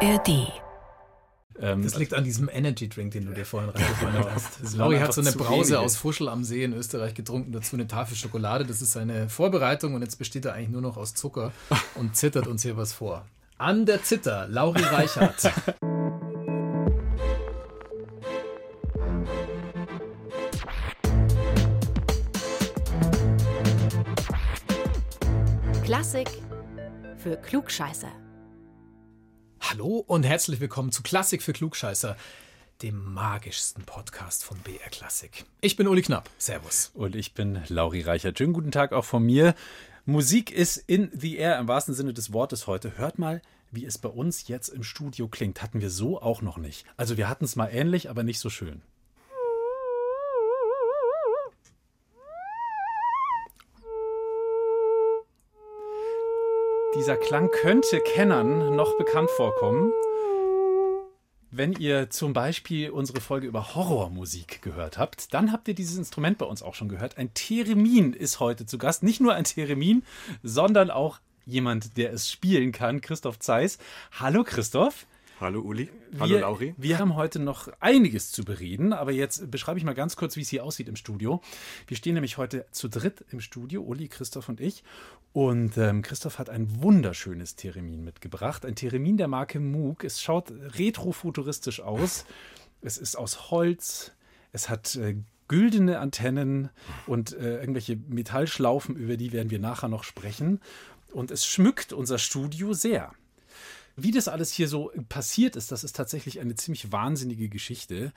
ARD. Ähm, das liegt an diesem Energy Drink, den du dir vorhin reingefallen hast. Lauri hat so eine Brause aus Fuschel am See in Österreich getrunken, dazu eine Tafel Schokolade. Das ist seine Vorbereitung und jetzt besteht er eigentlich nur noch aus Zucker und zittert uns hier was vor. An der Zitter, Lauri Reichert. Klassik für Klugscheißer. Hallo und herzlich willkommen zu Klassik für Klugscheißer, dem magischsten Podcast von BR Klassik. Ich bin Uli Knapp. Servus. Und ich bin Lauri Reichert. Schönen guten Tag auch von mir. Musik ist in the air im wahrsten Sinne des Wortes heute. Hört mal, wie es bei uns jetzt im Studio klingt. Hatten wir so auch noch nicht. Also wir hatten es mal ähnlich, aber nicht so schön. Dieser Klang könnte Kennern noch bekannt vorkommen. Wenn ihr zum Beispiel unsere Folge über Horrormusik gehört habt, dann habt ihr dieses Instrument bei uns auch schon gehört. Ein Theremin ist heute zu Gast. Nicht nur ein Theremin, sondern auch jemand, der es spielen kann, Christoph Zeiss. Hallo Christoph. Hallo Uli. Hallo wir, Lauri. Wir haben heute noch einiges zu bereden, aber jetzt beschreibe ich mal ganz kurz, wie es hier aussieht im Studio. Wir stehen nämlich heute zu dritt im Studio, Uli, Christoph und ich. Und ähm, Christoph hat ein wunderschönes Theremin mitgebracht. Ein Theremin der Marke Moog. Es schaut retrofuturistisch aus. Es ist aus Holz. Es hat äh, güldene Antennen und äh, irgendwelche Metallschlaufen, über die werden wir nachher noch sprechen. Und es schmückt unser Studio sehr. Wie das alles hier so passiert ist, das ist tatsächlich eine ziemlich wahnsinnige Geschichte.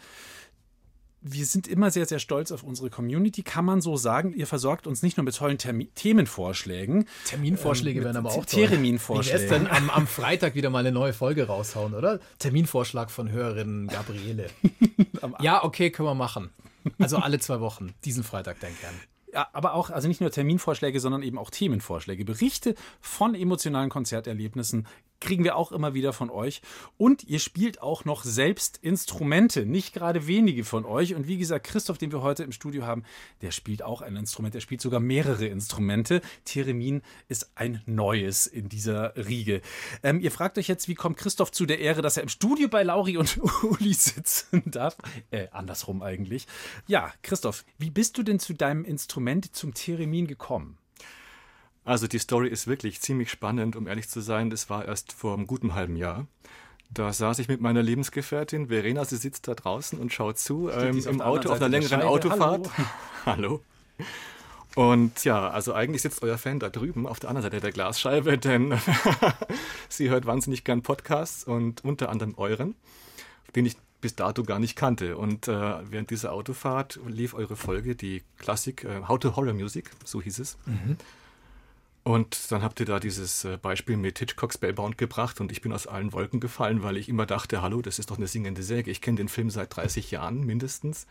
Wir sind immer sehr, sehr stolz auf unsere Community, kann man so sagen. Ihr versorgt uns nicht nur mit tollen Termi Themenvorschlägen. Terminvorschläge ähm, werden aber auch toll. Terminvorschläge. Wie dann am, am Freitag wieder mal eine neue Folge raushauen, oder? Terminvorschlag von Hörerin Gabriele. ja, okay, können wir machen. Also alle zwei Wochen, diesen Freitag, denk gern. Ja, aber auch, also nicht nur Terminvorschläge, sondern eben auch Themenvorschläge. Berichte von emotionalen Konzerterlebnissen kriegen wir auch immer wieder von euch. Und ihr spielt auch noch selbst Instrumente, nicht gerade wenige von euch. Und wie gesagt, Christoph, den wir heute im Studio haben, der spielt auch ein Instrument, der spielt sogar mehrere Instrumente. Theremin ist ein neues in dieser Riege. Ähm, ihr fragt euch jetzt, wie kommt Christoph zu der Ehre, dass er im Studio bei Lauri und Uli sitzen darf? Äh, andersrum eigentlich. Ja, Christoph, wie bist du denn zu deinem Instrument, zum Theremin gekommen? Also die Story ist wirklich ziemlich spannend, um ehrlich zu sein. Das war erst vor einem guten halben Jahr. Da saß ich mit meiner Lebensgefährtin Verena, sie sitzt da draußen und schaut zu ähm, im Auto auf einer längeren Autofahrt. Hallo. Und ja, also eigentlich sitzt euer Fan da drüben auf der anderen Seite der Glasscheibe, denn sie hört wahnsinnig gern Podcasts und unter anderem euren, den ich bis dato gar nicht kannte. Und äh, während dieser Autofahrt lief eure Folge, die Klassik, äh, How to Horror Music, so hieß es. Mhm. Und dann habt ihr da dieses äh, Beispiel mit Hitchcocks Spellbound gebracht und ich bin aus allen Wolken gefallen, weil ich immer dachte, hallo, das ist doch eine singende Säge. Ich kenne den Film seit 30 Jahren mindestens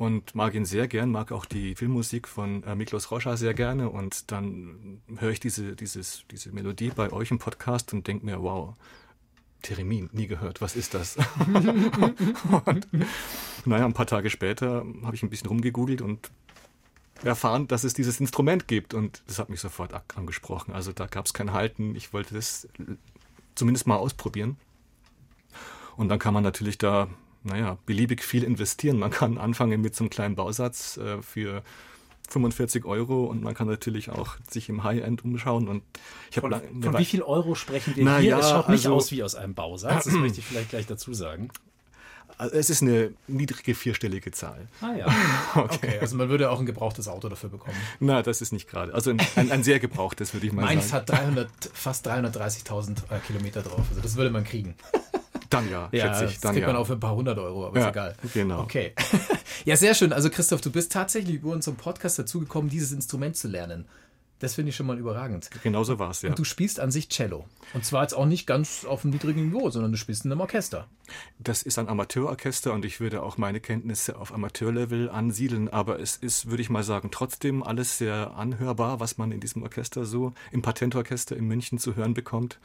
und mag ihn sehr gern, mag auch die Filmmusik von äh, Miklos Roscha sehr gerne und dann höre ich diese, dieses, diese Melodie bei euch im Podcast und denke mir, wow, Theremin, nie gehört, was ist das? und naja, ein paar Tage später habe ich ein bisschen rumgegoogelt und erfahren, dass es dieses Instrument gibt. Und das hat mich sofort angesprochen. Also da gab es kein Halten. Ich wollte das zumindest mal ausprobieren. Und dann kann man natürlich da, naja, beliebig viel investieren. Man kann anfangen mit so einem kleinen Bausatz äh, für 45 Euro und man kann natürlich auch sich im High-End umschauen. Und ich von, von wie viel Euro sprechen wir hier? Ja, es schaut nicht also, aus wie aus einem Bausatz, das möchte ich vielleicht gleich dazu sagen. Also es ist eine niedrige vierstellige Zahl. Ah ja. Okay. okay. Also man würde auch ein gebrauchtes Auto dafür bekommen. Na, das ist nicht gerade. Also ein, ein, ein, sehr gebrauchtes, würde ich mal Meins sagen. Meins hat 300, fast 330.000 äh, Kilometer drauf. Also das würde man kriegen. Dann ja, ja schätze ich. Dann kriegt ja. man auch für ein paar hundert Euro, aber ja, ist egal. Genau. Okay. ja, sehr schön. Also Christoph, du bist tatsächlich über unseren Podcast dazugekommen, dieses Instrument zu lernen. Das finde ich schon mal überragend. Genauso war es, ja. Und du spielst an sich Cello. Und zwar jetzt auch nicht ganz auf einem niedrigen Niveau, sondern du spielst in einem Orchester. Das ist ein Amateurorchester und ich würde auch meine Kenntnisse auf Amateurlevel ansiedeln, aber es ist, würde ich mal sagen, trotzdem alles sehr anhörbar, was man in diesem Orchester so, im Patentorchester in München zu hören bekommt.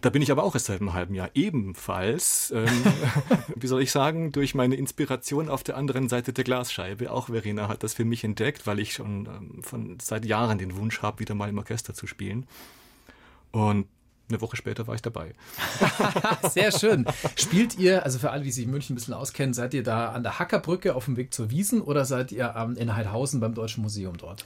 Da bin ich aber auch erst seit einem halben Jahr ebenfalls, ähm, wie soll ich sagen, durch meine Inspiration auf der anderen Seite der Glasscheibe. Auch Verena hat das für mich entdeckt, weil ich schon ähm, von seit Jahren den Wunsch habe, wieder mal im Orchester zu spielen. Und eine Woche später war ich dabei. Sehr schön. Spielt ihr, also für alle, die sich in München ein bisschen auskennen, seid ihr da an der Hackerbrücke auf dem Weg zur Wiesen oder seid ihr ähm, in Heidhausen beim Deutschen Museum dort?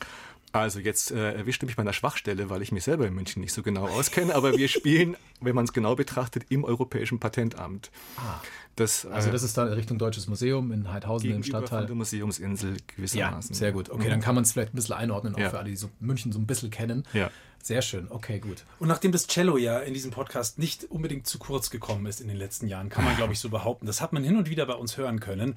Also jetzt äh, erwischte mich bei einer Schwachstelle, weil ich mich selber in München nicht so genau auskenne, aber wir spielen, wenn man es genau betrachtet, im Europäischen Patentamt. Ah. Das, also das ist dann Richtung Deutsches Museum in Heidhausen im Stadtteil. Der Museumsinsel gewissermaßen. Ja, sehr gut. Okay, dann kann man es vielleicht ein bisschen einordnen, auch ja. für alle, die so München so ein bisschen kennen. Ja. Sehr schön, okay, gut. Und nachdem das Cello ja in diesem Podcast nicht unbedingt zu kurz gekommen ist in den letzten Jahren, kann man, glaube ich, so behaupten. Das hat man hin und wieder bei uns hören können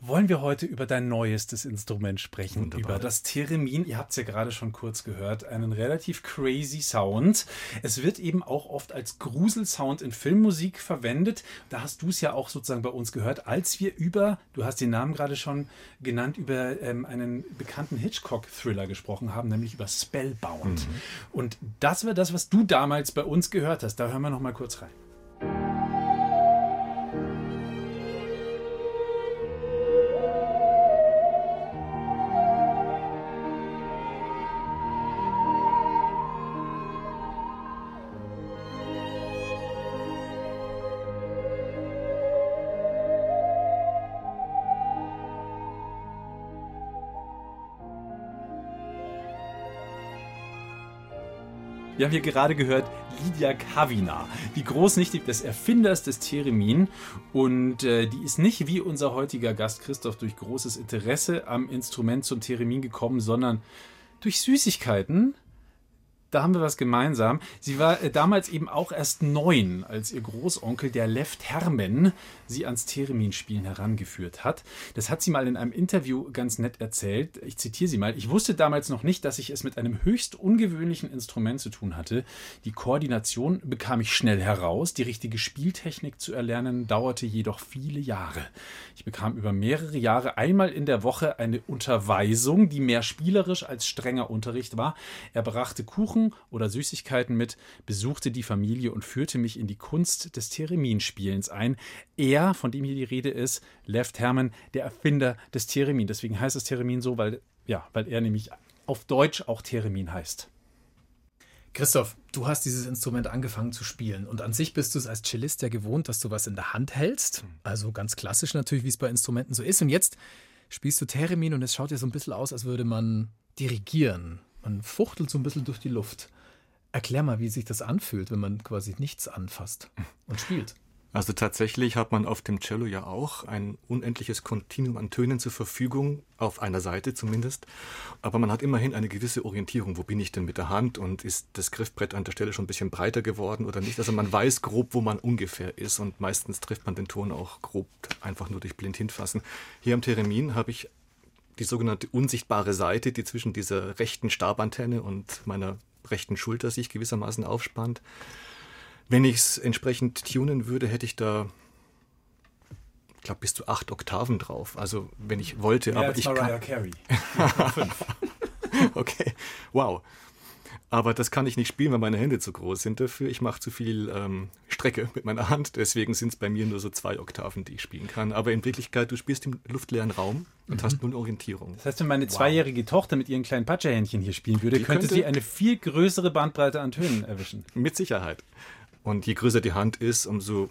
wollen wir heute über dein neuestes Instrument sprechen, Wunderbar. über das Theremin. Ihr habt es ja gerade schon kurz gehört, einen relativ crazy Sound. Es wird eben auch oft als Gruselsound in Filmmusik verwendet. Da hast du es ja auch sozusagen bei uns gehört, als wir über, du hast den Namen gerade schon genannt, über ähm, einen bekannten Hitchcock-Thriller gesprochen haben, nämlich über Spellbound. Mhm. Und das war das, was du damals bei uns gehört hast. Da hören wir noch mal kurz rein. Wir haben hier gerade gehört Lydia Kavina, die Großnichte des Erfinders des Theremin. Und äh, die ist nicht wie unser heutiger Gast Christoph durch großes Interesse am Instrument zum Theremin gekommen, sondern durch Süßigkeiten da haben wir was gemeinsam. Sie war äh, damals eben auch erst neun, als ihr Großonkel, der Left Hermen, sie ans Theremin-Spielen herangeführt hat. Das hat sie mal in einem Interview ganz nett erzählt. Ich zitiere sie mal. Ich wusste damals noch nicht, dass ich es mit einem höchst ungewöhnlichen Instrument zu tun hatte. Die Koordination bekam ich schnell heraus. Die richtige Spieltechnik zu erlernen dauerte jedoch viele Jahre. Ich bekam über mehrere Jahre einmal in der Woche eine Unterweisung, die mehr spielerisch als strenger Unterricht war. Er brachte Kuchen Kuchen oder Süßigkeiten mit, besuchte die Familie und führte mich in die Kunst des Thereminspielens ein. Er, von dem hier die Rede ist, Lev Herman, der Erfinder des Theremin. Deswegen heißt es Theremin so, weil, ja, weil er nämlich auf Deutsch auch Theremin heißt. Christoph, du hast dieses Instrument angefangen zu spielen und an sich bist du es als Cellist ja gewohnt, dass du was in der Hand hältst. Also ganz klassisch natürlich, wie es bei Instrumenten so ist. Und jetzt spielst du Theremin und es schaut dir so ein bisschen aus, als würde man dirigieren. Man fuchtelt so ein bisschen durch die Luft. Erklär mal, wie sich das anfühlt, wenn man quasi nichts anfasst und spielt. Also tatsächlich hat man auf dem Cello ja auch ein unendliches Kontinuum an Tönen zur Verfügung, auf einer Seite zumindest. Aber man hat immerhin eine gewisse Orientierung. Wo bin ich denn mit der Hand und ist das Griffbrett an der Stelle schon ein bisschen breiter geworden oder nicht? Also man weiß grob, wo man ungefähr ist und meistens trifft man den Ton auch grob einfach nur durch blind hinfassen. Hier am Theremin habe ich die sogenannte unsichtbare Seite, die zwischen dieser rechten Stabantenne und meiner rechten Schulter sich gewissermaßen aufspannt. Wenn ich es entsprechend tunen würde, hätte ich da, ich glaube, bis zu acht Oktaven drauf. Also wenn ich wollte, Mehr aber ich Mariah kann. Carey. okay, wow. Aber das kann ich nicht spielen, weil meine Hände zu groß sind dafür. Ich mache zu viel ähm, Strecke mit meiner Hand. Deswegen sind es bei mir nur so zwei Oktaven, die ich spielen kann. Aber in Wirklichkeit, du spielst im luftleeren Raum und mhm. hast nun Orientierung. Das heißt, wenn meine wow. zweijährige Tochter mit ihren kleinen Patscherhändchen hier spielen würde, könnte, könnte sie eine viel größere Bandbreite an Tönen erwischen. Mit Sicherheit. Und je größer die Hand ist, umso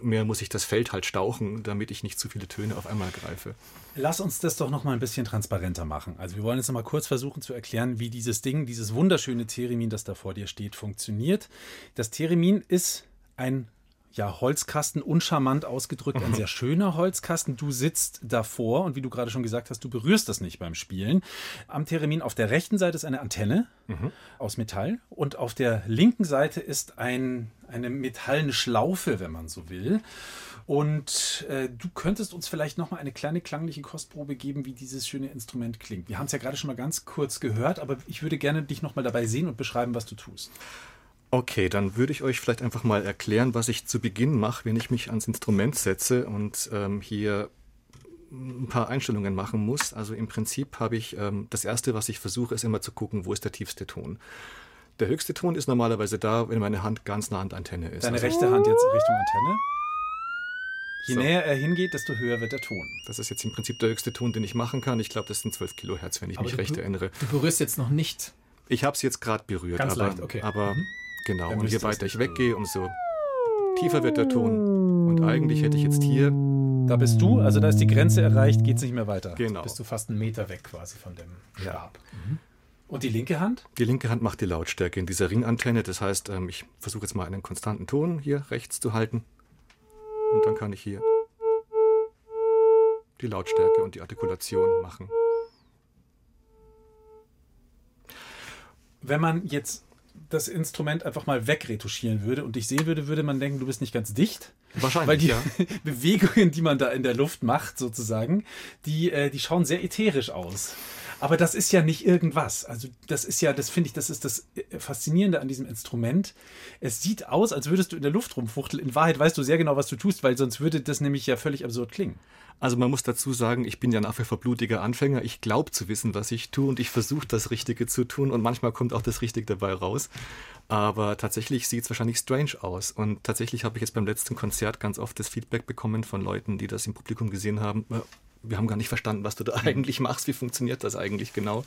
mehr muss ich das Feld halt stauchen, damit ich nicht zu viele Töne auf einmal greife. Lass uns das doch noch mal ein bisschen transparenter machen. Also wir wollen jetzt noch mal kurz versuchen zu erklären, wie dieses Ding, dieses wunderschöne Theremin, das da vor dir steht, funktioniert. Das Theremin ist ein ja, Holzkasten, uncharmant ausgedrückt, ein sehr schöner Holzkasten. Du sitzt davor und wie du gerade schon gesagt hast, du berührst das nicht beim Spielen. Am Theremin auf der rechten Seite ist eine Antenne mhm. aus Metall und auf der linken Seite ist ein, eine metallene Schlaufe, wenn man so will. Und äh, du könntest uns vielleicht noch mal eine kleine klangliche Kostprobe geben, wie dieses schöne Instrument klingt. Wir haben es ja gerade schon mal ganz kurz gehört, aber ich würde gerne dich noch mal dabei sehen und beschreiben, was du tust. Okay, dann würde ich euch vielleicht einfach mal erklären, was ich zu Beginn mache, wenn ich mich ans Instrument setze und ähm, hier ein paar Einstellungen machen muss. Also im Prinzip habe ich ähm, das erste, was ich versuche, ist immer zu gucken, wo ist der tiefste Ton. Der höchste Ton ist normalerweise da, wenn meine Hand ganz nah an der Antenne ist. Deine also, rechte Hand jetzt Richtung Antenne? Je so. näher er hingeht, desto höher wird der Ton. Das ist jetzt im Prinzip der höchste Ton, den ich machen kann. Ich glaube, das sind 12 Kilohertz, wenn ich aber mich recht erinnere. Du berührst jetzt noch nicht. Ich habe es jetzt gerade berührt, Ganz aber, leicht, okay. aber mhm Genau, und je weiter ich weggehe, umso tiefer wird der Ton. Und eigentlich hätte ich jetzt hier. Da bist du, also da ist die Grenze erreicht, geht es nicht mehr weiter. Genau. Bist du fast einen Meter weg quasi von dem Stab. Ja. Mhm. Und die linke Hand? Die linke Hand macht die Lautstärke in dieser Ringantenne. Das heißt, ähm, ich versuche jetzt mal einen konstanten Ton hier rechts zu halten. Und dann kann ich hier die Lautstärke und die Artikulation machen. Wenn man jetzt das Instrument einfach mal wegretuschieren würde und dich sehen würde, würde man denken, du bist nicht ganz dicht. Wahrscheinlich. Weil die ja. Bewegungen, die man da in der Luft macht, sozusagen, die, äh, die schauen sehr ätherisch aus. Aber das ist ja nicht irgendwas. Also das ist ja, das finde ich, das ist das äh, Faszinierende an diesem Instrument. Es sieht aus, als würdest du in der Luft rumfuchteln. In Wahrheit weißt du sehr genau, was du tust, weil sonst würde das nämlich ja völlig absurd klingen. Also man muss dazu sagen, ich bin ja nach wie vor blutiger Anfänger. Ich glaube zu wissen, was ich tue und ich versuche das Richtige zu tun und manchmal kommt auch das Richtige dabei raus. Aber tatsächlich sieht es wahrscheinlich strange aus. Und tatsächlich habe ich jetzt beim letzten Konzert ganz oft das Feedback bekommen von Leuten, die das im Publikum gesehen haben. Wir haben gar nicht verstanden, was du da eigentlich machst. Wie funktioniert das eigentlich genau?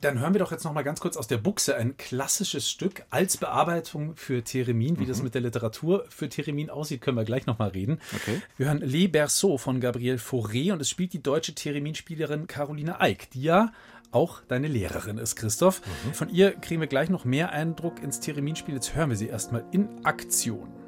Dann hören wir doch jetzt noch mal ganz kurz aus der Buchse ein klassisches Stück als Bearbeitung für Theremin. Wie mhm. das mit der Literatur für Theremin aussieht, können wir gleich noch mal reden. Okay. Wir hören Les Berceaux von Gabriel Fauré und es spielt die deutsche Theremin-Spielerin Caroline Eick, die ja auch deine Lehrerin ist, Christoph. Mhm. Von ihr kriegen wir gleich noch mehr Eindruck ins Theremin-Spiel. Jetzt hören wir sie erstmal in Aktion.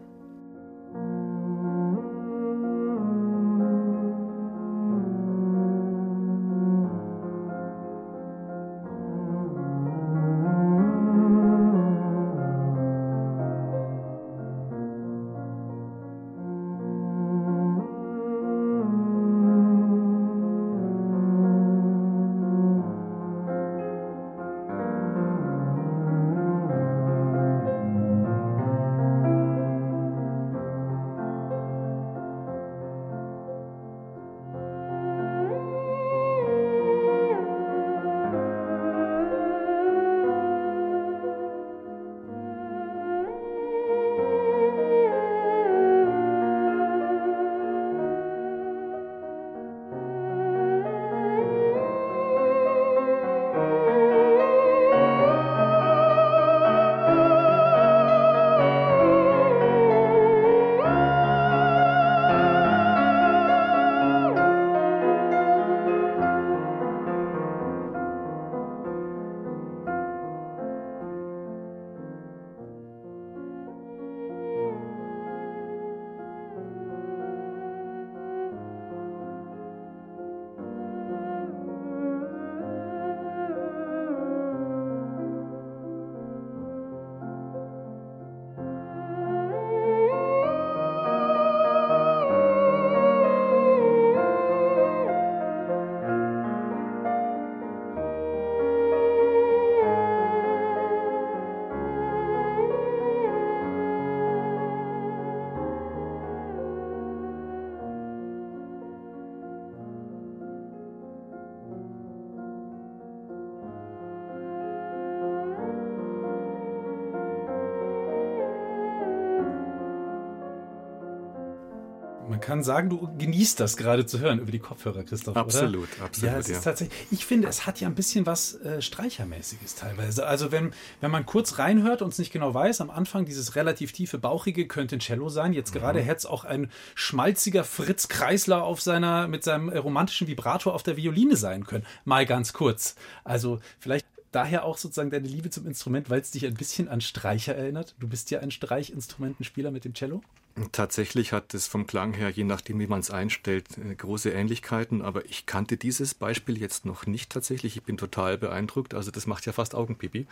Kann sagen, du genießt das gerade zu hören über die Kopfhörer, Christoph. Absolut, oder? absolut. Ja, es ja. ist tatsächlich. Ich finde, es hat ja ein bisschen was äh, Streichermäßiges teilweise. Also wenn, wenn man kurz reinhört und es nicht genau weiß, am Anfang dieses relativ tiefe Bauchige könnte ein Cello sein. Jetzt gerade mhm. hätte es auch ein schmalziger Fritz Kreisler auf seiner, mit seinem romantischen Vibrator auf der Violine sein können. Mal ganz kurz. Also vielleicht daher auch sozusagen deine Liebe zum Instrument, weil es dich ein bisschen an Streicher erinnert. Du bist ja ein Streichinstrumentenspieler mit dem Cello. Tatsächlich hat es vom Klang her, je nachdem, wie man es einstellt, äh, große Ähnlichkeiten. Aber ich kannte dieses Beispiel jetzt noch nicht tatsächlich. Ich bin total beeindruckt. Also das macht ja fast Augenpipi.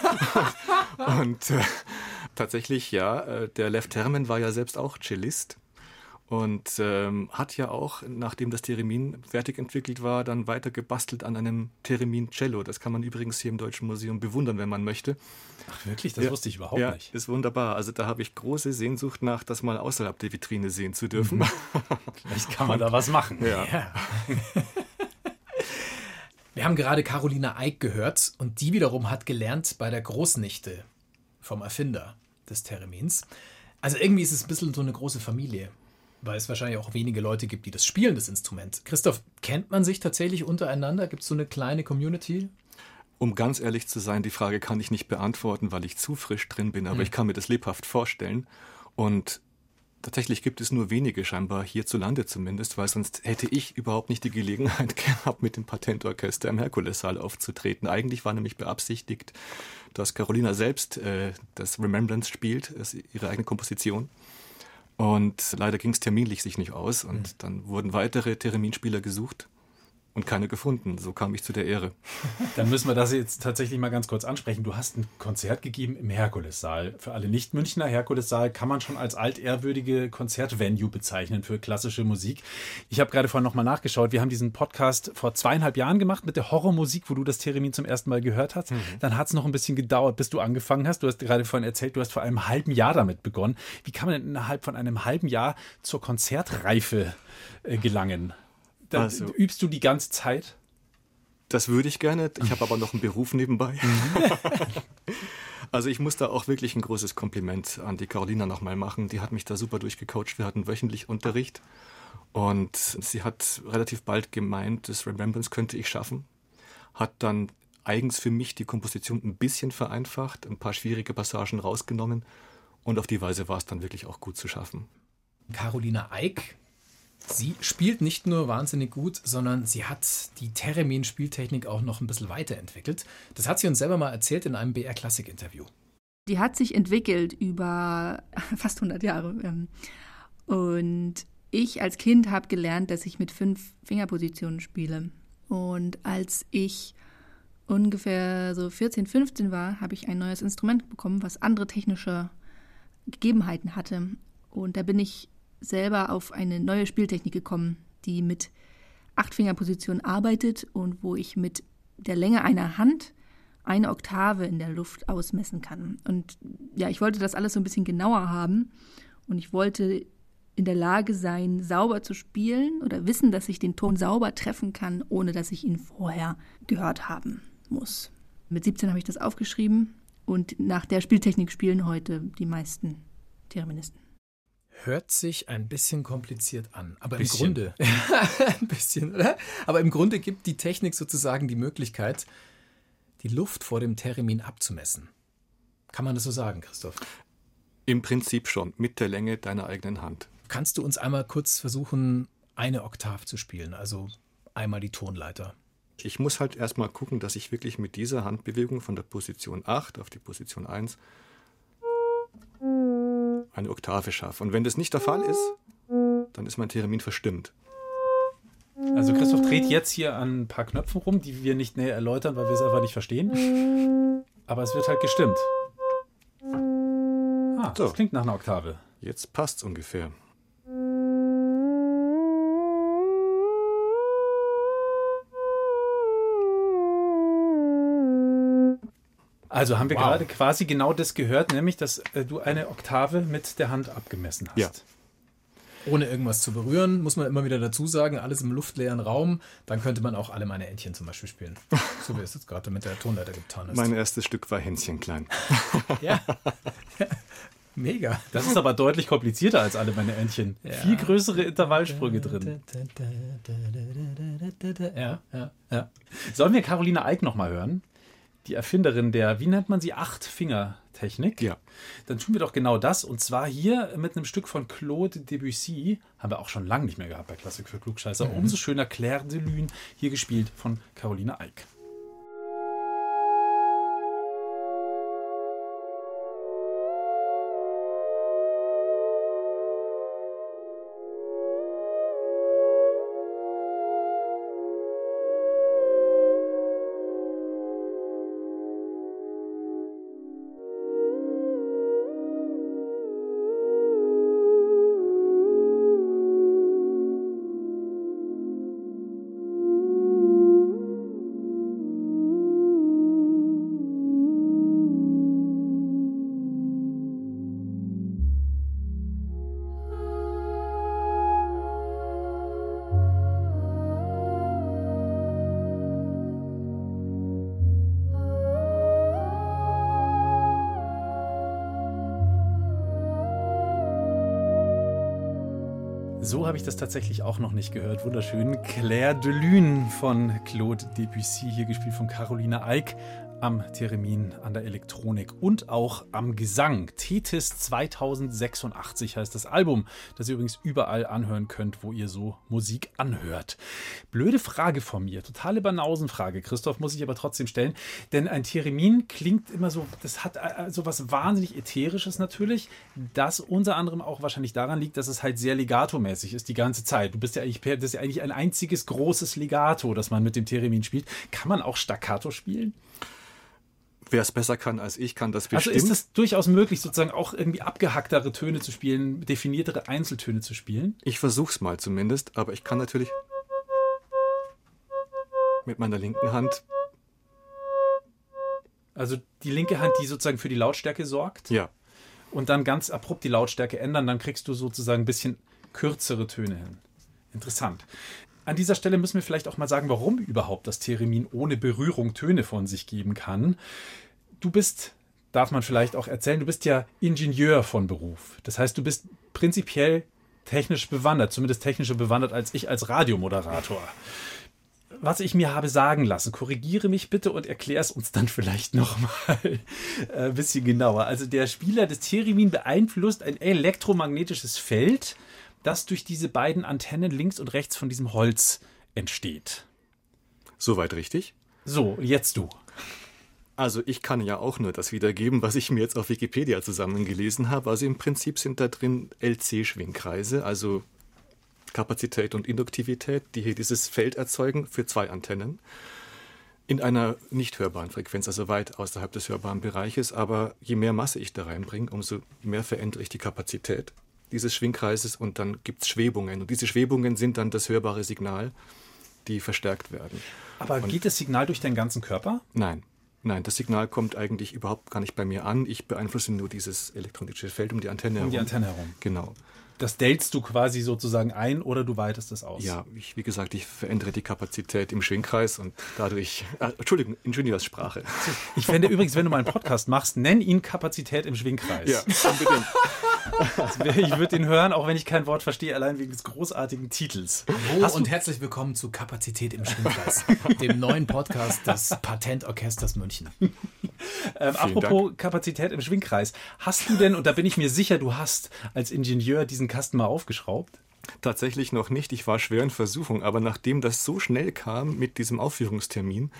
und äh, tatsächlich, ja, äh, der Lev Termen war ja selbst auch Cellist und ähm, hat ja auch, nachdem das Theremin fertig entwickelt war, dann weiter gebastelt an einem Theremin Cello. Das kann man übrigens hier im Deutschen Museum bewundern, wenn man möchte. Ach wirklich? Das ja, wusste ich überhaupt ja, nicht. Ist wunderbar. Also da habe ich große Sehnsucht nach, das mal außerhalb der Vitrine sehen zu dürfen. Mhm. Vielleicht kann man da was machen. Ja. ja. Wir haben gerade Carolina Eick gehört und die wiederum hat gelernt bei der Großnichte vom Erfinder des Theremins. Also irgendwie ist es ein bisschen so eine große Familie weil es wahrscheinlich auch wenige Leute gibt, die das spielen, das Instrument. Christoph, kennt man sich tatsächlich untereinander? Gibt es so eine kleine Community? Um ganz ehrlich zu sein, die Frage kann ich nicht beantworten, weil ich zu frisch drin bin, aber mhm. ich kann mir das lebhaft vorstellen. Und tatsächlich gibt es nur wenige scheinbar hierzulande zumindest, weil sonst hätte ich überhaupt nicht die Gelegenheit gehabt, mit dem Patentorchester im Herkulessaal aufzutreten. Eigentlich war nämlich beabsichtigt, dass Carolina selbst äh, das Remembrance spielt, ihre eigene Komposition. Und leider ging es terminlich sich nicht aus und mhm. dann wurden weitere Terminspieler gesucht und keine gefunden. So kam ich zu der Ehre. Dann müssen wir das jetzt tatsächlich mal ganz kurz ansprechen. Du hast ein Konzert gegeben im Herkulessaal. Für alle Nicht-Münchner, Herkulessaal kann man schon als altehrwürdige Konzertvenue bezeichnen für klassische Musik. Ich habe gerade vorhin nochmal nachgeschaut. Wir haben diesen Podcast vor zweieinhalb Jahren gemacht mit der Horrormusik, wo du das Theremin zum ersten Mal gehört hast. Mhm. Dann hat es noch ein bisschen gedauert, bis du angefangen hast. Du hast gerade vorhin erzählt, du hast vor einem halben Jahr damit begonnen. Wie kann man denn innerhalb von einem halben Jahr zur Konzertreife äh, gelangen? Dann also, übst du die ganze Zeit? Das würde ich gerne. Ich habe aber noch einen Beruf nebenbei. Also ich muss da auch wirklich ein großes Kompliment an die Carolina nochmal machen. Die hat mich da super durchgecoacht. Wir hatten wöchentlich Unterricht. Und sie hat relativ bald gemeint, das Remembrance könnte ich schaffen. Hat dann eigens für mich die Komposition ein bisschen vereinfacht, ein paar schwierige Passagen rausgenommen. Und auf die Weise war es dann wirklich auch gut zu schaffen. Carolina Eick Sie spielt nicht nur wahnsinnig gut, sondern sie hat die Theremin-Spieltechnik auch noch ein bisschen weiterentwickelt. Das hat sie uns selber mal erzählt in einem BR Klassik-Interview. Die hat sich entwickelt über fast 100 Jahre. Ähm, und ich als Kind habe gelernt, dass ich mit fünf Fingerpositionen spiele. Und als ich ungefähr so 14, 15 war, habe ich ein neues Instrument bekommen, was andere technische Gegebenheiten hatte. Und da bin ich selber auf eine neue Spieltechnik gekommen, die mit Achtfingerposition arbeitet und wo ich mit der Länge einer Hand eine Oktave in der Luft ausmessen kann. Und ja, ich wollte das alles so ein bisschen genauer haben und ich wollte in der Lage sein, sauber zu spielen oder wissen, dass ich den Ton sauber treffen kann, ohne dass ich ihn vorher gehört haben muss. Mit 17 habe ich das aufgeschrieben und nach der Spieltechnik spielen heute die meisten Thereministen hört sich ein bisschen kompliziert an. Aber bisschen. im Grunde. ein bisschen, oder? Aber im Grunde gibt die Technik sozusagen die Möglichkeit, die Luft vor dem Theremin abzumessen. Kann man das so sagen, Christoph? Im Prinzip schon, mit der Länge deiner eigenen Hand. Kannst du uns einmal kurz versuchen, eine Oktav zu spielen? Also einmal die Tonleiter. Ich muss halt erstmal gucken, dass ich wirklich mit dieser Handbewegung von der Position 8 auf die Position 1 eine Oktave schaffe. Und wenn das nicht der Fall ist, dann ist mein Theremin verstimmt. Also Christoph dreht jetzt hier an ein paar Knöpfen rum, die wir nicht näher erläutern, weil wir es einfach nicht verstehen. Aber es wird halt gestimmt. Ah, so. das klingt nach einer Oktave. Jetzt passt's ungefähr. Also haben wir wow. gerade quasi genau das gehört, nämlich, dass äh, du eine Oktave mit der Hand abgemessen hast. Ja. Ohne irgendwas zu berühren, muss man immer wieder dazu sagen, alles im luftleeren Raum. Dann könnte man auch alle meine Entchen zum Beispiel spielen. So wie es jetzt gerade mit der Tonleiter getan ist. Mein erstes Stück war Hänschen klein. ja. Mega. Das ist aber deutlich komplizierter als alle meine Entchen. Ja. Viel größere Intervallsprünge drin. Ja, ja, ja. Sollen wir Caroline Eick nochmal hören? Die Erfinderin der, wie nennt man sie, Acht-Finger-Technik. Ja. Dann tun wir doch genau das. Und zwar hier mit einem Stück von Claude Debussy. Haben wir auch schon lange nicht mehr gehabt bei Klassik für Klugscheißer. Mhm. Umso schöner Claire de Lune, hier gespielt von Caroline Eick. So habe ich das tatsächlich auch noch nicht gehört. Wunderschön. Claire de Lune von Claude Debussy, hier gespielt von Caroline Eick am Theremin, an der Elektronik und auch am Gesang. Tethys 2086 heißt das Album, das ihr übrigens überall anhören könnt, wo ihr so Musik anhört. Blöde Frage von mir, totale Banausenfrage, Christoph, muss ich aber trotzdem stellen, denn ein Theremin klingt immer so, das hat äh, so was wahnsinnig Ätherisches natürlich, das unter anderem auch wahrscheinlich daran liegt, dass es halt sehr legatomäßig ist die ganze Zeit. Du bist ja eigentlich, das ist ja eigentlich ein einziges großes Legato, das man mit dem Theremin spielt. Kann man auch Staccato spielen? Wer es besser kann als ich, kann das bestimmt. Also ist es durchaus möglich, sozusagen auch irgendwie abgehacktere Töne zu spielen, definiertere Einzeltöne zu spielen? Ich versuch's mal zumindest, aber ich kann natürlich mit meiner linken Hand. Also die linke Hand, die sozusagen für die Lautstärke sorgt? Ja. Und dann ganz abrupt die Lautstärke ändern, dann kriegst du sozusagen ein bisschen kürzere Töne hin. Interessant. An dieser Stelle müssen wir vielleicht auch mal sagen, warum überhaupt das Theremin ohne Berührung Töne von sich geben kann. Du bist, darf man vielleicht auch erzählen, du bist ja Ingenieur von Beruf. Das heißt, du bist prinzipiell technisch bewandert, zumindest technischer bewandert als ich als Radiomoderator. Was ich mir habe sagen lassen, korrigiere mich bitte und erkläre es uns dann vielleicht nochmal äh, ein bisschen genauer. Also der Spieler des Theremin beeinflusst ein elektromagnetisches Feld, das durch diese beiden Antennen links und rechts von diesem Holz entsteht. Soweit richtig? So, jetzt du. Also ich kann ja auch nur das wiedergeben, was ich mir jetzt auf Wikipedia zusammengelesen habe. Also im Prinzip sind da drin LC-Schwingkreise, also Kapazität und Induktivität, die hier dieses Feld erzeugen für zwei Antennen. In einer nicht hörbaren Frequenz, also weit außerhalb des hörbaren Bereiches. Aber je mehr Masse ich da reinbringe, umso mehr verändere ich die Kapazität dieses Schwingkreises und dann gibt es Schwebungen. Und diese Schwebungen sind dann das hörbare Signal, die verstärkt werden. Aber und geht das Signal durch deinen ganzen Körper? Nein. Nein, das Signal kommt eigentlich überhaupt gar nicht bei mir an. Ich beeinflusse nur dieses elektronische Feld um die Antenne herum. Um die Antenne herum. Genau. Das deltst du quasi sozusagen ein oder du weitest es aus? Ja, ich, wie gesagt, ich verändere die Kapazität im Schwingkreis und dadurch. Äh, Entschuldigung, Ingenieurssprache. Ich fände übrigens, wenn du mal einen Podcast machst, nenn ihn Kapazität im Schwingkreis. Ja, unbedingt. ich würde ihn hören, auch wenn ich kein Wort verstehe, allein wegen des großartigen Titels. Oh, und herzlich willkommen zu Kapazität im Schwingkreis, dem neuen Podcast des Patentorchesters München. Ähm, apropos Dank. Kapazität im Schwingkreis. Hast du denn, und da bin ich mir sicher, du hast als Ingenieur diesen Kasten mal aufgeschraubt? Tatsächlich noch nicht. Ich war schwer in Versuchung, aber nachdem das so schnell kam mit diesem Aufführungstermin,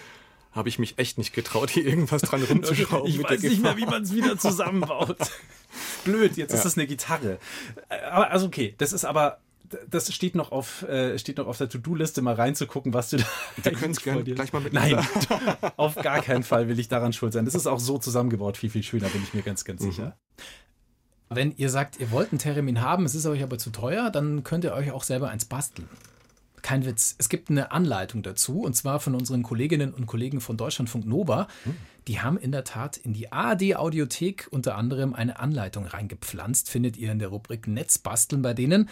habe ich mich echt nicht getraut, hier irgendwas dran rumzuschrauben. ich weiß nicht mehr, wie man es wieder zusammenbaut. Blöd, jetzt ja. ist das eine Gitarre. Äh, aber, also okay, das ist aber das steht noch auf, äh, steht noch auf der To-Do-Liste, mal reinzugucken, was du da. Wir können es gerne gleich mal mit. Nein, auf gar keinen Fall will ich daran schuld sein. Das ist auch so zusammengebaut, viel, viel schöner, bin ich mir ganz, ganz mhm. sicher. Wenn ihr sagt, ihr wollt einen Theremin haben, es ist euch aber zu teuer, dann könnt ihr euch auch selber eins basteln. Kein Witz. Es gibt eine Anleitung dazu, und zwar von unseren Kolleginnen und Kollegen von Deutschlandfunk Nova. Die haben in der Tat in die ARD-Audiothek unter anderem eine Anleitung reingepflanzt. Findet ihr in der Rubrik Netzbasteln bei denen.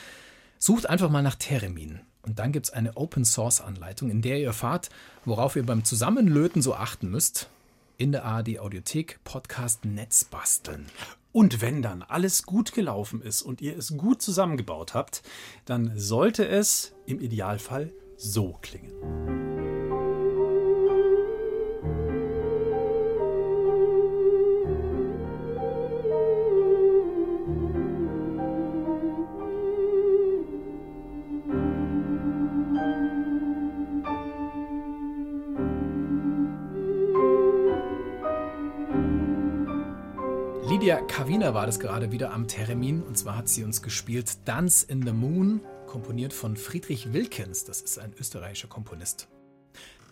Sucht einfach mal nach Theremin. Und dann gibt es eine Open-Source-Anleitung, in der ihr erfahrt, worauf ihr beim Zusammenlöten so achten müsst. In der ARD-Audiothek Podcast Netzbasteln. Und wenn dann alles gut gelaufen ist und ihr es gut zusammengebaut habt, dann sollte es im Idealfall so klingen. War das gerade wieder am Termin und zwar hat sie uns gespielt Dance in the Moon, komponiert von Friedrich Wilkens. Das ist ein österreichischer Komponist.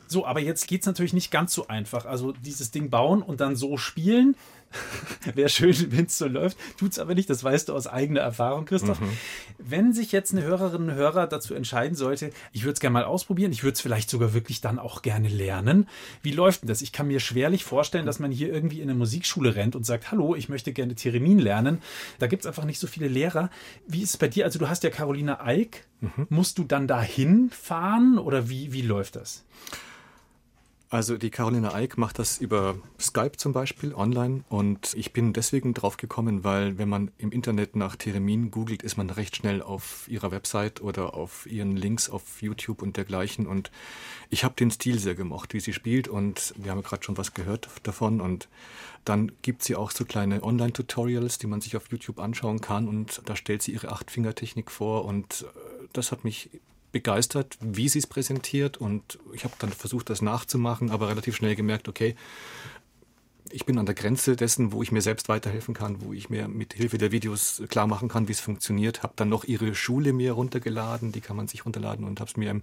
So, aber jetzt geht es natürlich nicht ganz so einfach. Also dieses Ding bauen und dann so spielen, Wäre schön, wenn es so läuft. Tut es aber nicht, das weißt du aus eigener Erfahrung, Christoph. Mhm. Wenn sich jetzt eine Hörerin und Hörer dazu entscheiden sollte, ich würde es gerne mal ausprobieren, ich würde es vielleicht sogar wirklich dann auch gerne lernen. Wie läuft denn das? Ich kann mir schwerlich vorstellen, dass man hier irgendwie in eine Musikschule rennt und sagt, hallo, ich möchte gerne Theremin lernen. Da gibt es einfach nicht so viele Lehrer. Wie ist es bei dir? Also du hast ja Carolina Eick. Mhm. Musst du dann dahin fahren oder wie, wie läuft das? Also die Caroline Eick macht das über Skype zum Beispiel online und ich bin deswegen drauf gekommen, weil wenn man im Internet nach Theremin googelt, ist man recht schnell auf ihrer Website oder auf ihren Links auf YouTube und dergleichen und ich habe den Stil sehr gemocht, wie sie spielt und wir haben gerade schon was gehört davon und dann gibt sie auch so kleine Online-Tutorials, die man sich auf YouTube anschauen kann und da stellt sie ihre Acht-Finger-Technik vor und äh, das hat mich begeistert, wie sie es präsentiert. Und ich habe dann versucht, das nachzumachen, aber relativ schnell gemerkt, okay, ich bin an der Grenze dessen, wo ich mir selbst weiterhelfen kann, wo ich mir mit Hilfe der Videos klar machen kann, wie es funktioniert. Habe dann noch ihre Schule mir runtergeladen, die kann man sich runterladen und habe es mir im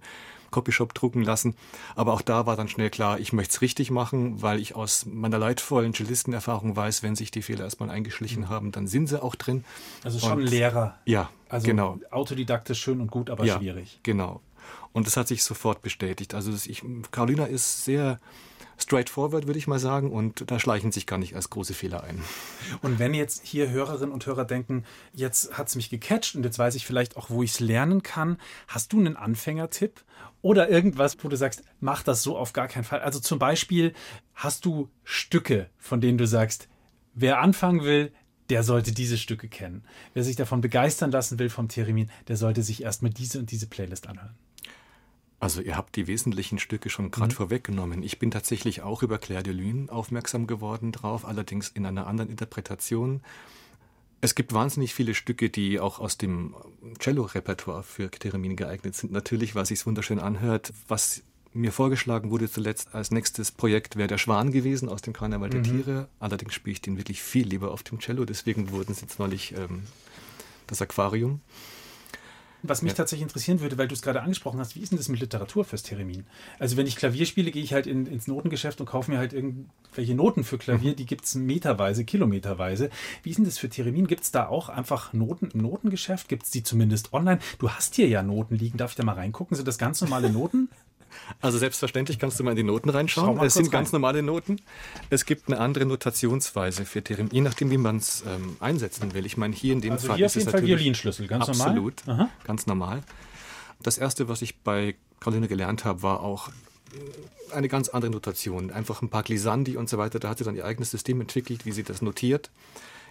Copyshop drucken lassen. Aber auch da war dann schnell klar, ich möchte es richtig machen, weil ich aus meiner leidvollen Cellistenerfahrung weiß, wenn sich die Fehler erstmal eingeschlichen mhm. haben, dann sind sie auch drin. Also schon und, Lehrer. Ja, also genau. Autodidaktisch schön und gut, aber ja, schwierig. Genau. Und das hat sich sofort bestätigt. Also ich, Carolina ist sehr straightforward, würde ich mal sagen. Und da schleichen sich gar nicht erst große Fehler ein. Und wenn jetzt hier Hörerinnen und Hörer denken, jetzt hat es mich gecatcht und jetzt weiß ich vielleicht auch, wo ich es lernen kann, hast du einen Anfängertipp? Oder irgendwas, wo du sagst, mach das so auf gar keinen Fall. Also zum Beispiel, hast du Stücke, von denen du sagst, wer anfangen will, der sollte diese Stücke kennen. Wer sich davon begeistern lassen will vom Theremin, der sollte sich erstmal diese und diese Playlist anhören. Also ihr habt die wesentlichen Stücke schon gerade mhm. vorweggenommen. Ich bin tatsächlich auch über Claire de Lune aufmerksam geworden drauf, allerdings in einer anderen Interpretation. Es gibt wahnsinnig viele Stücke, die auch aus dem Cello-Repertoire für Theremin geeignet sind. Natürlich, weil sich wunderschön anhört. Was mir vorgeschlagen wurde zuletzt als nächstes Projekt wäre der Schwan gewesen aus dem Karneval der mhm. Tiere. Allerdings spiele ich den wirklich viel lieber auf dem Cello. Deswegen wurden es jetzt neulich ähm, das Aquarium. Was mich ja. tatsächlich interessieren würde, weil du es gerade angesprochen hast, wie ist denn das mit Literatur fürs Theremin? Also wenn ich Klavier spiele, gehe ich halt in, ins Notengeschäft und kaufe mir halt irgendwelche Noten für Klavier, mhm. die gibt es meterweise, kilometerweise. Wie ist denn das für Theremin? Gibt es da auch einfach Noten im Notengeschäft? Gibt es die zumindest online? Du hast hier ja Noten liegen, darf ich da mal reingucken? Sind das ganz normale Noten? Also selbstverständlich kannst du mal in die Noten reinschauen. Es sind ganz normale Noten. Es gibt eine andere Notationsweise für Theremin, je nachdem, wie man es ähm, einsetzen will. Ich meine, hier in dem also Fall hier ist es Fall Violinschlüssel, ganz absolut, normal. Absolut, ganz normal. Das erste, was ich bei Caroline gelernt habe, war auch äh, eine ganz andere Notation. Einfach ein paar Glissandi und so weiter. Da hat sie dann ihr eigenes System entwickelt, wie sie das notiert.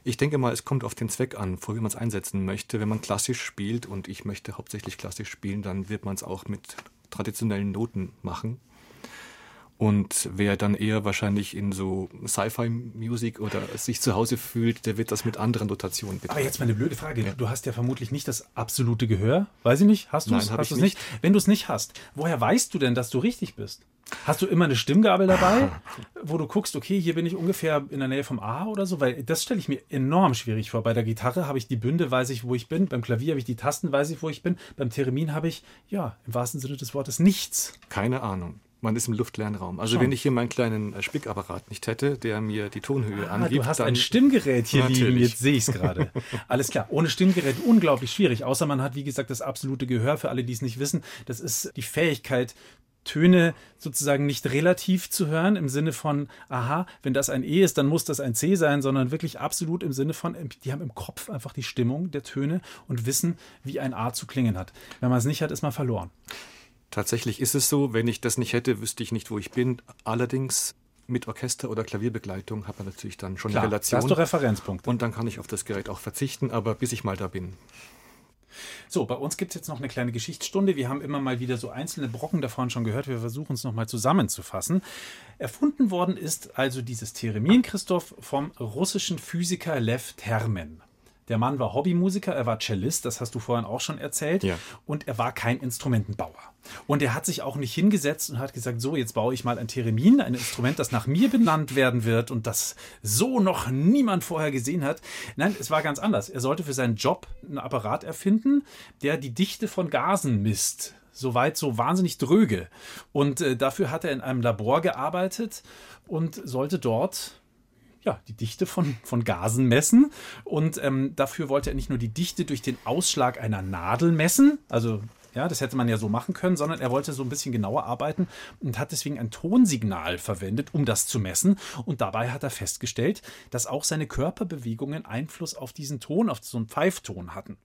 Ich denke mal, es kommt auf den Zweck an, vor wie man es einsetzen möchte. Wenn man klassisch spielt und ich möchte hauptsächlich klassisch spielen, dann wird man es auch mit traditionellen Noten machen. Und wer dann eher wahrscheinlich in so Sci-Fi-Musik oder sich zu Hause fühlt, der wird das mit anderen Notationen betreiben. Aber jetzt mal eine blöde Frage. Ja. Du hast ja vermutlich nicht das absolute Gehör. Weiß ich nicht. Hast du es? Hast du es nicht? Wenn du es nicht hast, woher weißt du denn, dass du richtig bist? Hast du immer eine Stimmgabel dabei, wo du guckst, okay, hier bin ich ungefähr in der Nähe vom A oder so? Weil das stelle ich mir enorm schwierig vor. Bei der Gitarre habe ich die Bünde, weiß ich, wo ich bin. Beim Klavier habe ich die Tasten, weiß ich, wo ich bin. Beim Theremin habe ich, ja, im wahrsten Sinne des Wortes nichts. Keine Ahnung. Man ist im luftleeren Also Schon. wenn ich hier meinen kleinen äh, Spickapparat nicht hätte, der mir die Tonhöhe ah, angibt. Du hast ein Stimmgerät hier natürlich. liegen, jetzt sehe ich es gerade. Alles klar, ohne Stimmgerät unglaublich schwierig, außer man hat, wie gesagt, das absolute Gehör. Für alle, die es nicht wissen, das ist die Fähigkeit, Töne sozusagen nicht relativ zu hören, im Sinne von, aha, wenn das ein E ist, dann muss das ein C sein, sondern wirklich absolut im Sinne von, die haben im Kopf einfach die Stimmung der Töne und wissen, wie ein A zu klingen hat. Wenn man es nicht hat, ist man verloren. Tatsächlich ist es so, wenn ich das nicht hätte, wüsste ich nicht, wo ich bin. Allerdings mit Orchester oder Klavierbegleitung hat man natürlich dann schon Klar, eine Relation. Da hast du Referenzpunkte. Und dann kann ich auf das Gerät auch verzichten, aber bis ich mal da bin, so, bei uns gibt es jetzt noch eine kleine Geschichtsstunde. Wir haben immer mal wieder so einzelne Brocken davon schon gehört. Wir versuchen es nochmal zusammenzufassen. Erfunden worden ist also dieses Theremin, Christoph, vom russischen Physiker Lev Termen. Der Mann war Hobbymusiker, er war Cellist, das hast du vorhin auch schon erzählt. Ja. Und er war kein Instrumentenbauer. Und er hat sich auch nicht hingesetzt und hat gesagt, so, jetzt baue ich mal ein Theremin, ein Instrument, das nach mir benannt werden wird und das so noch niemand vorher gesehen hat. Nein, es war ganz anders. Er sollte für seinen Job einen Apparat erfinden, der die Dichte von Gasen misst soweit so wahnsinnig dröge. Und äh, dafür hat er in einem Labor gearbeitet und sollte dort ja, die Dichte von, von Gasen messen. Und ähm, dafür wollte er nicht nur die Dichte durch den Ausschlag einer Nadel messen, also ja, das hätte man ja so machen können, sondern er wollte so ein bisschen genauer arbeiten und hat deswegen ein Tonsignal verwendet, um das zu messen. Und dabei hat er festgestellt, dass auch seine Körperbewegungen Einfluss auf diesen Ton, auf so einen Pfeifton hatten.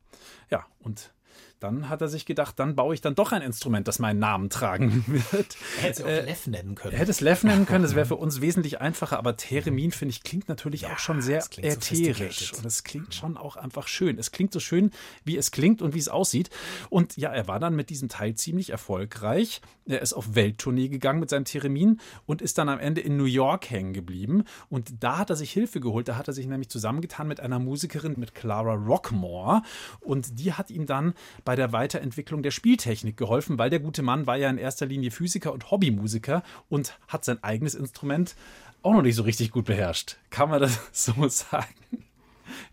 Ja, und dann hat er sich gedacht, dann baue ich dann doch ein Instrument, das meinen Namen tragen wird. Er hätte es auch äh, Lev nennen können. Er hätte es Lev nennen können, das wäre für uns wesentlich einfacher, aber Theremin, finde ich, klingt natürlich ja, auch schon sehr ätherisch. Und es klingt schon auch einfach schön. Es klingt so schön, wie es klingt und wie es aussieht. Und ja, er war dann mit diesem Teil ziemlich erfolgreich. Er ist auf Welttournee gegangen mit seinem Theremin und ist dann am Ende in New York hängen geblieben. Und da hat er sich Hilfe geholt. Da hat er sich nämlich zusammengetan mit einer Musikerin, mit Clara Rockmore. Und die hat ihm dann bei der Weiterentwicklung der Spieltechnik geholfen, weil der gute Mann war ja in erster Linie Physiker und Hobbymusiker und hat sein eigenes Instrument auch noch nicht so richtig gut beherrscht. Kann man das so sagen?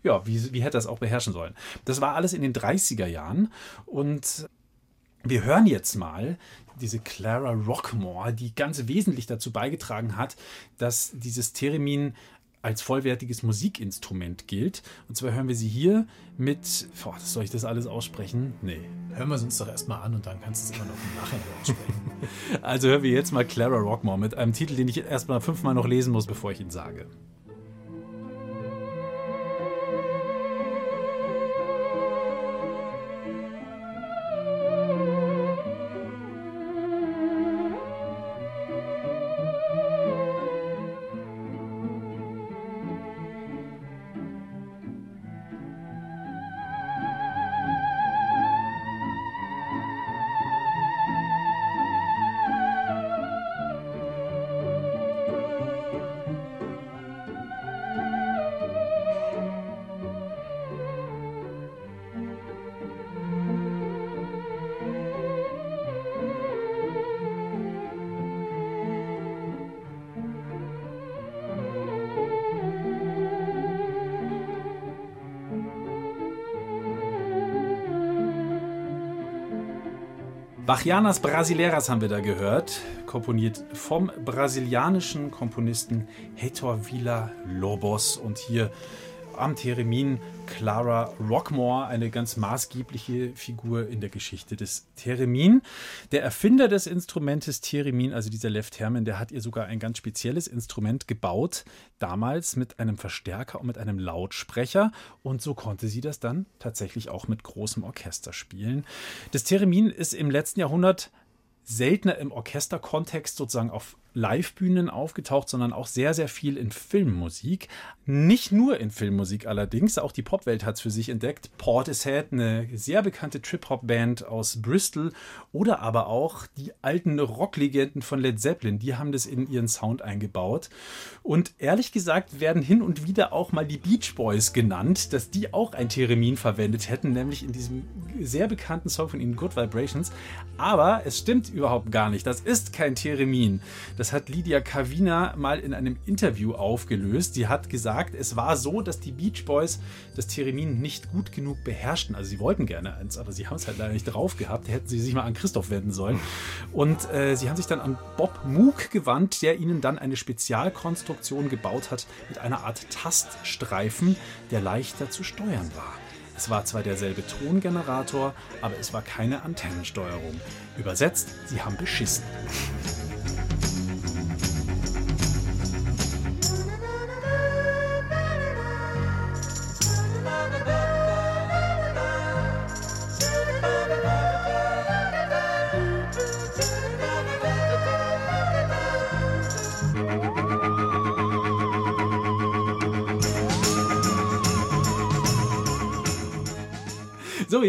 Ja, wie, wie hätte er es auch beherrschen sollen? Das war alles in den 30er Jahren und wir hören jetzt mal diese Clara Rockmore, die ganz wesentlich dazu beigetragen hat, dass dieses Theremin als vollwertiges Musikinstrument gilt. Und zwar hören wir sie hier mit. Boah, soll ich das alles aussprechen? Nee. Hören wir es uns doch erstmal an und dann kannst du es immer noch im Nachhinein aussprechen. also hören wir jetzt mal Clara Rockmore mit einem Titel, den ich erstmal fünfmal noch lesen muss, bevor ich ihn sage. Bachianas Brasileiras haben wir da gehört, komponiert vom brasilianischen Komponisten Heitor Villa Lobos. Und hier am Theremin Clara Rockmore, eine ganz maßgebliche Figur in der Geschichte des Theremin. Der Erfinder des Instrumentes Theremin, also dieser Lev Termen, der hat ihr sogar ein ganz spezielles Instrument gebaut, damals mit einem Verstärker und mit einem Lautsprecher. Und so konnte sie das dann tatsächlich auch mit großem Orchester spielen. Das Theremin ist im letzten Jahrhundert seltener im Orchesterkontext sozusagen auf Livebühnen aufgetaucht, sondern auch sehr, sehr viel in Filmmusik. Nicht nur in Filmmusik allerdings, auch die Popwelt hat es für sich entdeckt. Portishead, eine sehr bekannte Trip-Hop-Band aus Bristol oder aber auch die alten Rocklegenden von Led Zeppelin, die haben das in ihren Sound eingebaut. Und ehrlich gesagt werden hin und wieder auch mal die Beach Boys genannt, dass die auch ein Theremin verwendet hätten, nämlich in diesem sehr bekannten Song von ihnen, Good Vibrations. Aber es stimmt überhaupt gar nicht. Das ist kein Theremin. Das das hat Lydia Kavina mal in einem Interview aufgelöst. Sie hat gesagt, es war so, dass die Beach Boys das Theremin nicht gut genug beherrschten. Also sie wollten gerne eins, aber sie haben es halt leider nicht drauf gehabt. Da hätten sie sich mal an Christoph wenden sollen. Und äh, sie haben sich dann an Bob Moog gewandt, der ihnen dann eine Spezialkonstruktion gebaut hat mit einer Art Taststreifen, der leichter zu steuern war. Es war zwar derselbe Tongenerator, aber es war keine Antennensteuerung. Übersetzt, sie haben beschissen.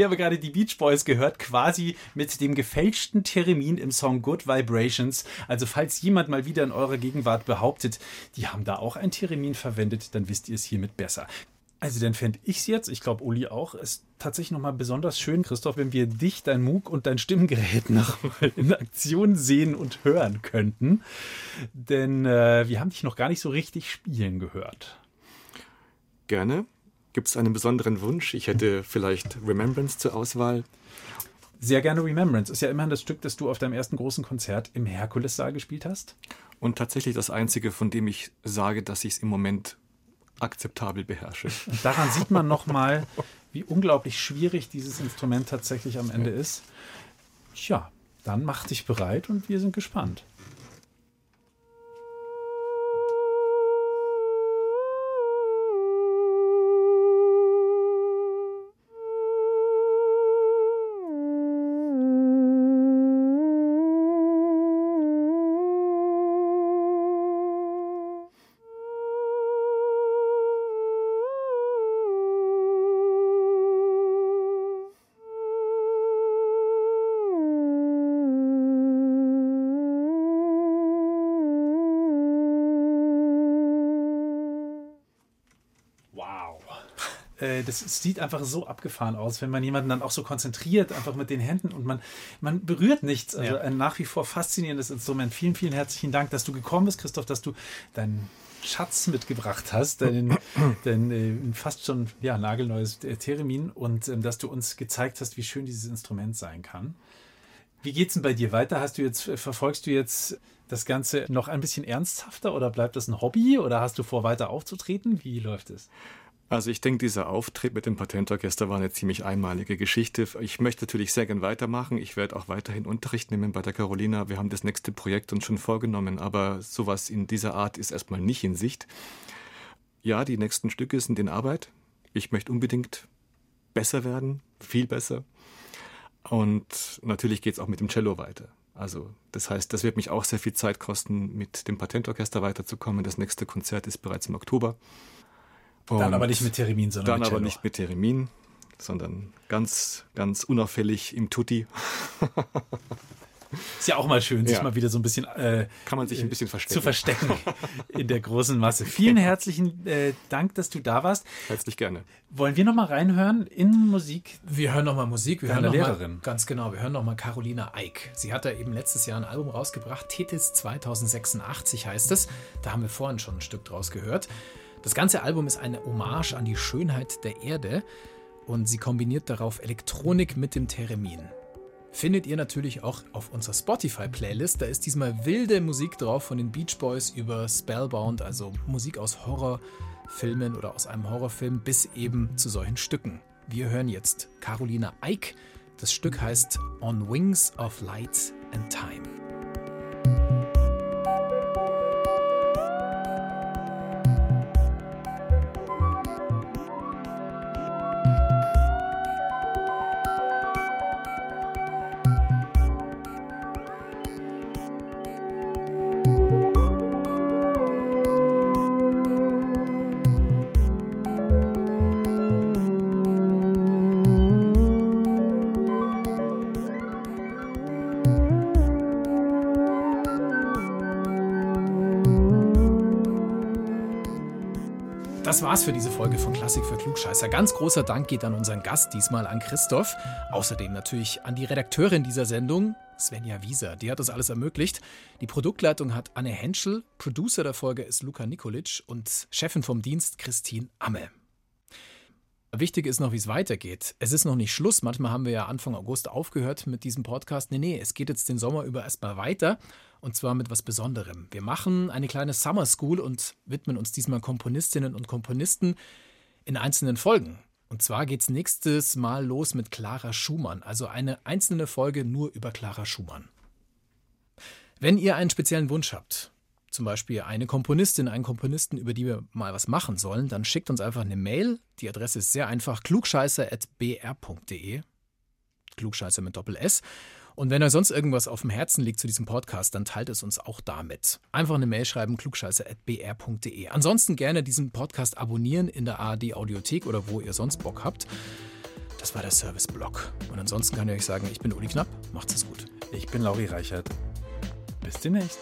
Habe gerade die Beach Boys gehört, quasi mit dem gefälschten Theremin im Song Good Vibrations. Also falls jemand mal wieder in eurer Gegenwart behauptet, die haben da auch ein Theremin verwendet, dann wisst ihr es hiermit besser. Also dann fände ich es jetzt, ich glaube Uli auch, ist tatsächlich nochmal besonders schön, Christoph, wenn wir dich, dein MOOC und dein Stimmgerät nochmal in Aktion sehen und hören könnten. Denn äh, wir haben dich noch gar nicht so richtig spielen gehört. Gerne. Gibt es einen besonderen Wunsch? Ich hätte vielleicht Remembrance zur Auswahl. Sehr gerne Remembrance. Ist ja immerhin das Stück, das du auf deinem ersten großen Konzert im Herkulessaal gespielt hast. Und tatsächlich das einzige, von dem ich sage, dass ich es im Moment akzeptabel beherrsche. Und daran sieht man nochmal, wie unglaublich schwierig dieses Instrument tatsächlich am Ende ist. Tja, dann mach dich bereit und wir sind gespannt. Das sieht einfach so abgefahren aus, wenn man jemanden dann auch so konzentriert, einfach mit den Händen und man, man berührt nichts. Also ja. ein nach wie vor faszinierendes Instrument. Vielen, vielen herzlichen Dank, dass du gekommen bist, Christoph, dass du deinen Schatz mitgebracht hast, dein, dein äh, fast schon ja, nagelneues Theremin und ähm, dass du uns gezeigt hast, wie schön dieses Instrument sein kann. Wie geht's denn bei dir weiter? Hast du jetzt, äh, verfolgst du jetzt das Ganze noch ein bisschen ernsthafter oder bleibt das ein Hobby oder hast du vor, weiter aufzutreten? Wie läuft es? Also ich denke, dieser Auftritt mit dem Patentorchester war eine ziemlich einmalige Geschichte. Ich möchte natürlich sehr gern weitermachen. Ich werde auch weiterhin Unterricht nehmen bei der Carolina. Wir haben das nächste Projekt uns schon vorgenommen, aber sowas in dieser Art ist erstmal nicht in Sicht. Ja, die nächsten Stücke sind in Arbeit. Ich möchte unbedingt besser werden, viel besser. Und natürlich geht es auch mit dem Cello weiter. Also das heißt, das wird mich auch sehr viel Zeit kosten, mit dem Patentorchester weiterzukommen. Das nächste Konzert ist bereits im Oktober. Und dann aber nicht mit Theremin, sondern Dann mit aber nicht mit Theremin, sondern ganz, ganz unauffällig im Tutti. Ist ja auch mal schön, sich ja. mal wieder so ein bisschen äh, kann man sich ein bisschen verstecken. zu verstecken in der großen Masse. Vielen herzlichen äh, Dank, dass du da warst. Herzlich gerne. Wollen wir noch mal reinhören in Musik? Wir hören noch mal Musik. Wir hören noch Lehrerin. Mal, ganz genau. Wir hören noch mal Carolina Eick. Sie hat da eben letztes Jahr ein Album rausgebracht. Tethys 2086 heißt es. Da haben wir vorhin schon ein Stück draus gehört. Das ganze Album ist eine Hommage an die Schönheit der Erde und sie kombiniert darauf Elektronik mit dem Theremin. Findet ihr natürlich auch auf unserer Spotify-Playlist. Da ist diesmal wilde Musik drauf von den Beach Boys über Spellbound, also Musik aus Horrorfilmen oder aus einem Horrorfilm, bis eben zu solchen Stücken. Wir hören jetzt Carolina Eick. Das Stück heißt On Wings of Light and Time. War's für diese Folge von Klassik für Klugscheißer. Ganz großer Dank geht an unseren Gast, diesmal an Christoph. Außerdem natürlich an die Redakteurin dieser Sendung, Svenja Wieser. Die hat das alles ermöglicht. Die Produktleitung hat Anne Henschel, Producer der Folge ist Luca Nikolic und Chefin vom Dienst Christine Amme. Wichtig ist noch, wie es weitergeht. Es ist noch nicht Schluss. Manchmal haben wir ja Anfang August aufgehört mit diesem Podcast. Nee, nee, es geht jetzt den Sommer über erstmal weiter. Und zwar mit was Besonderem. Wir machen eine kleine Summer School und widmen uns diesmal Komponistinnen und Komponisten in einzelnen Folgen. Und zwar geht es nächstes Mal los mit Clara Schumann. Also eine einzelne Folge nur über Clara Schumann. Wenn ihr einen speziellen Wunsch habt, zum Beispiel eine Komponistin, einen Komponisten, über die wir mal was machen sollen, dann schickt uns einfach eine Mail. Die Adresse ist sehr einfach: klugscheißer.br.de. Klugscheißer mit Doppel S. Und wenn euch sonst irgendwas auf dem Herzen liegt zu diesem Podcast, dann teilt es uns auch damit. Einfach eine Mail schreiben, klugscheißer.br.de. Ansonsten gerne diesen Podcast abonnieren in der ARD Audiothek oder wo ihr sonst Bock habt. Das war der Service-Blog. Und ansonsten kann ich euch sagen, ich bin Uli Knapp. Macht's es gut. Ich bin Lauri Reichert. Bis demnächst.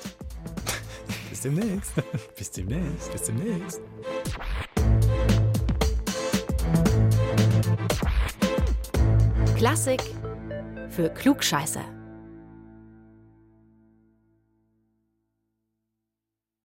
Bis demnächst. Bis demnächst. Bis demnächst. Klassik für Klugscheißer.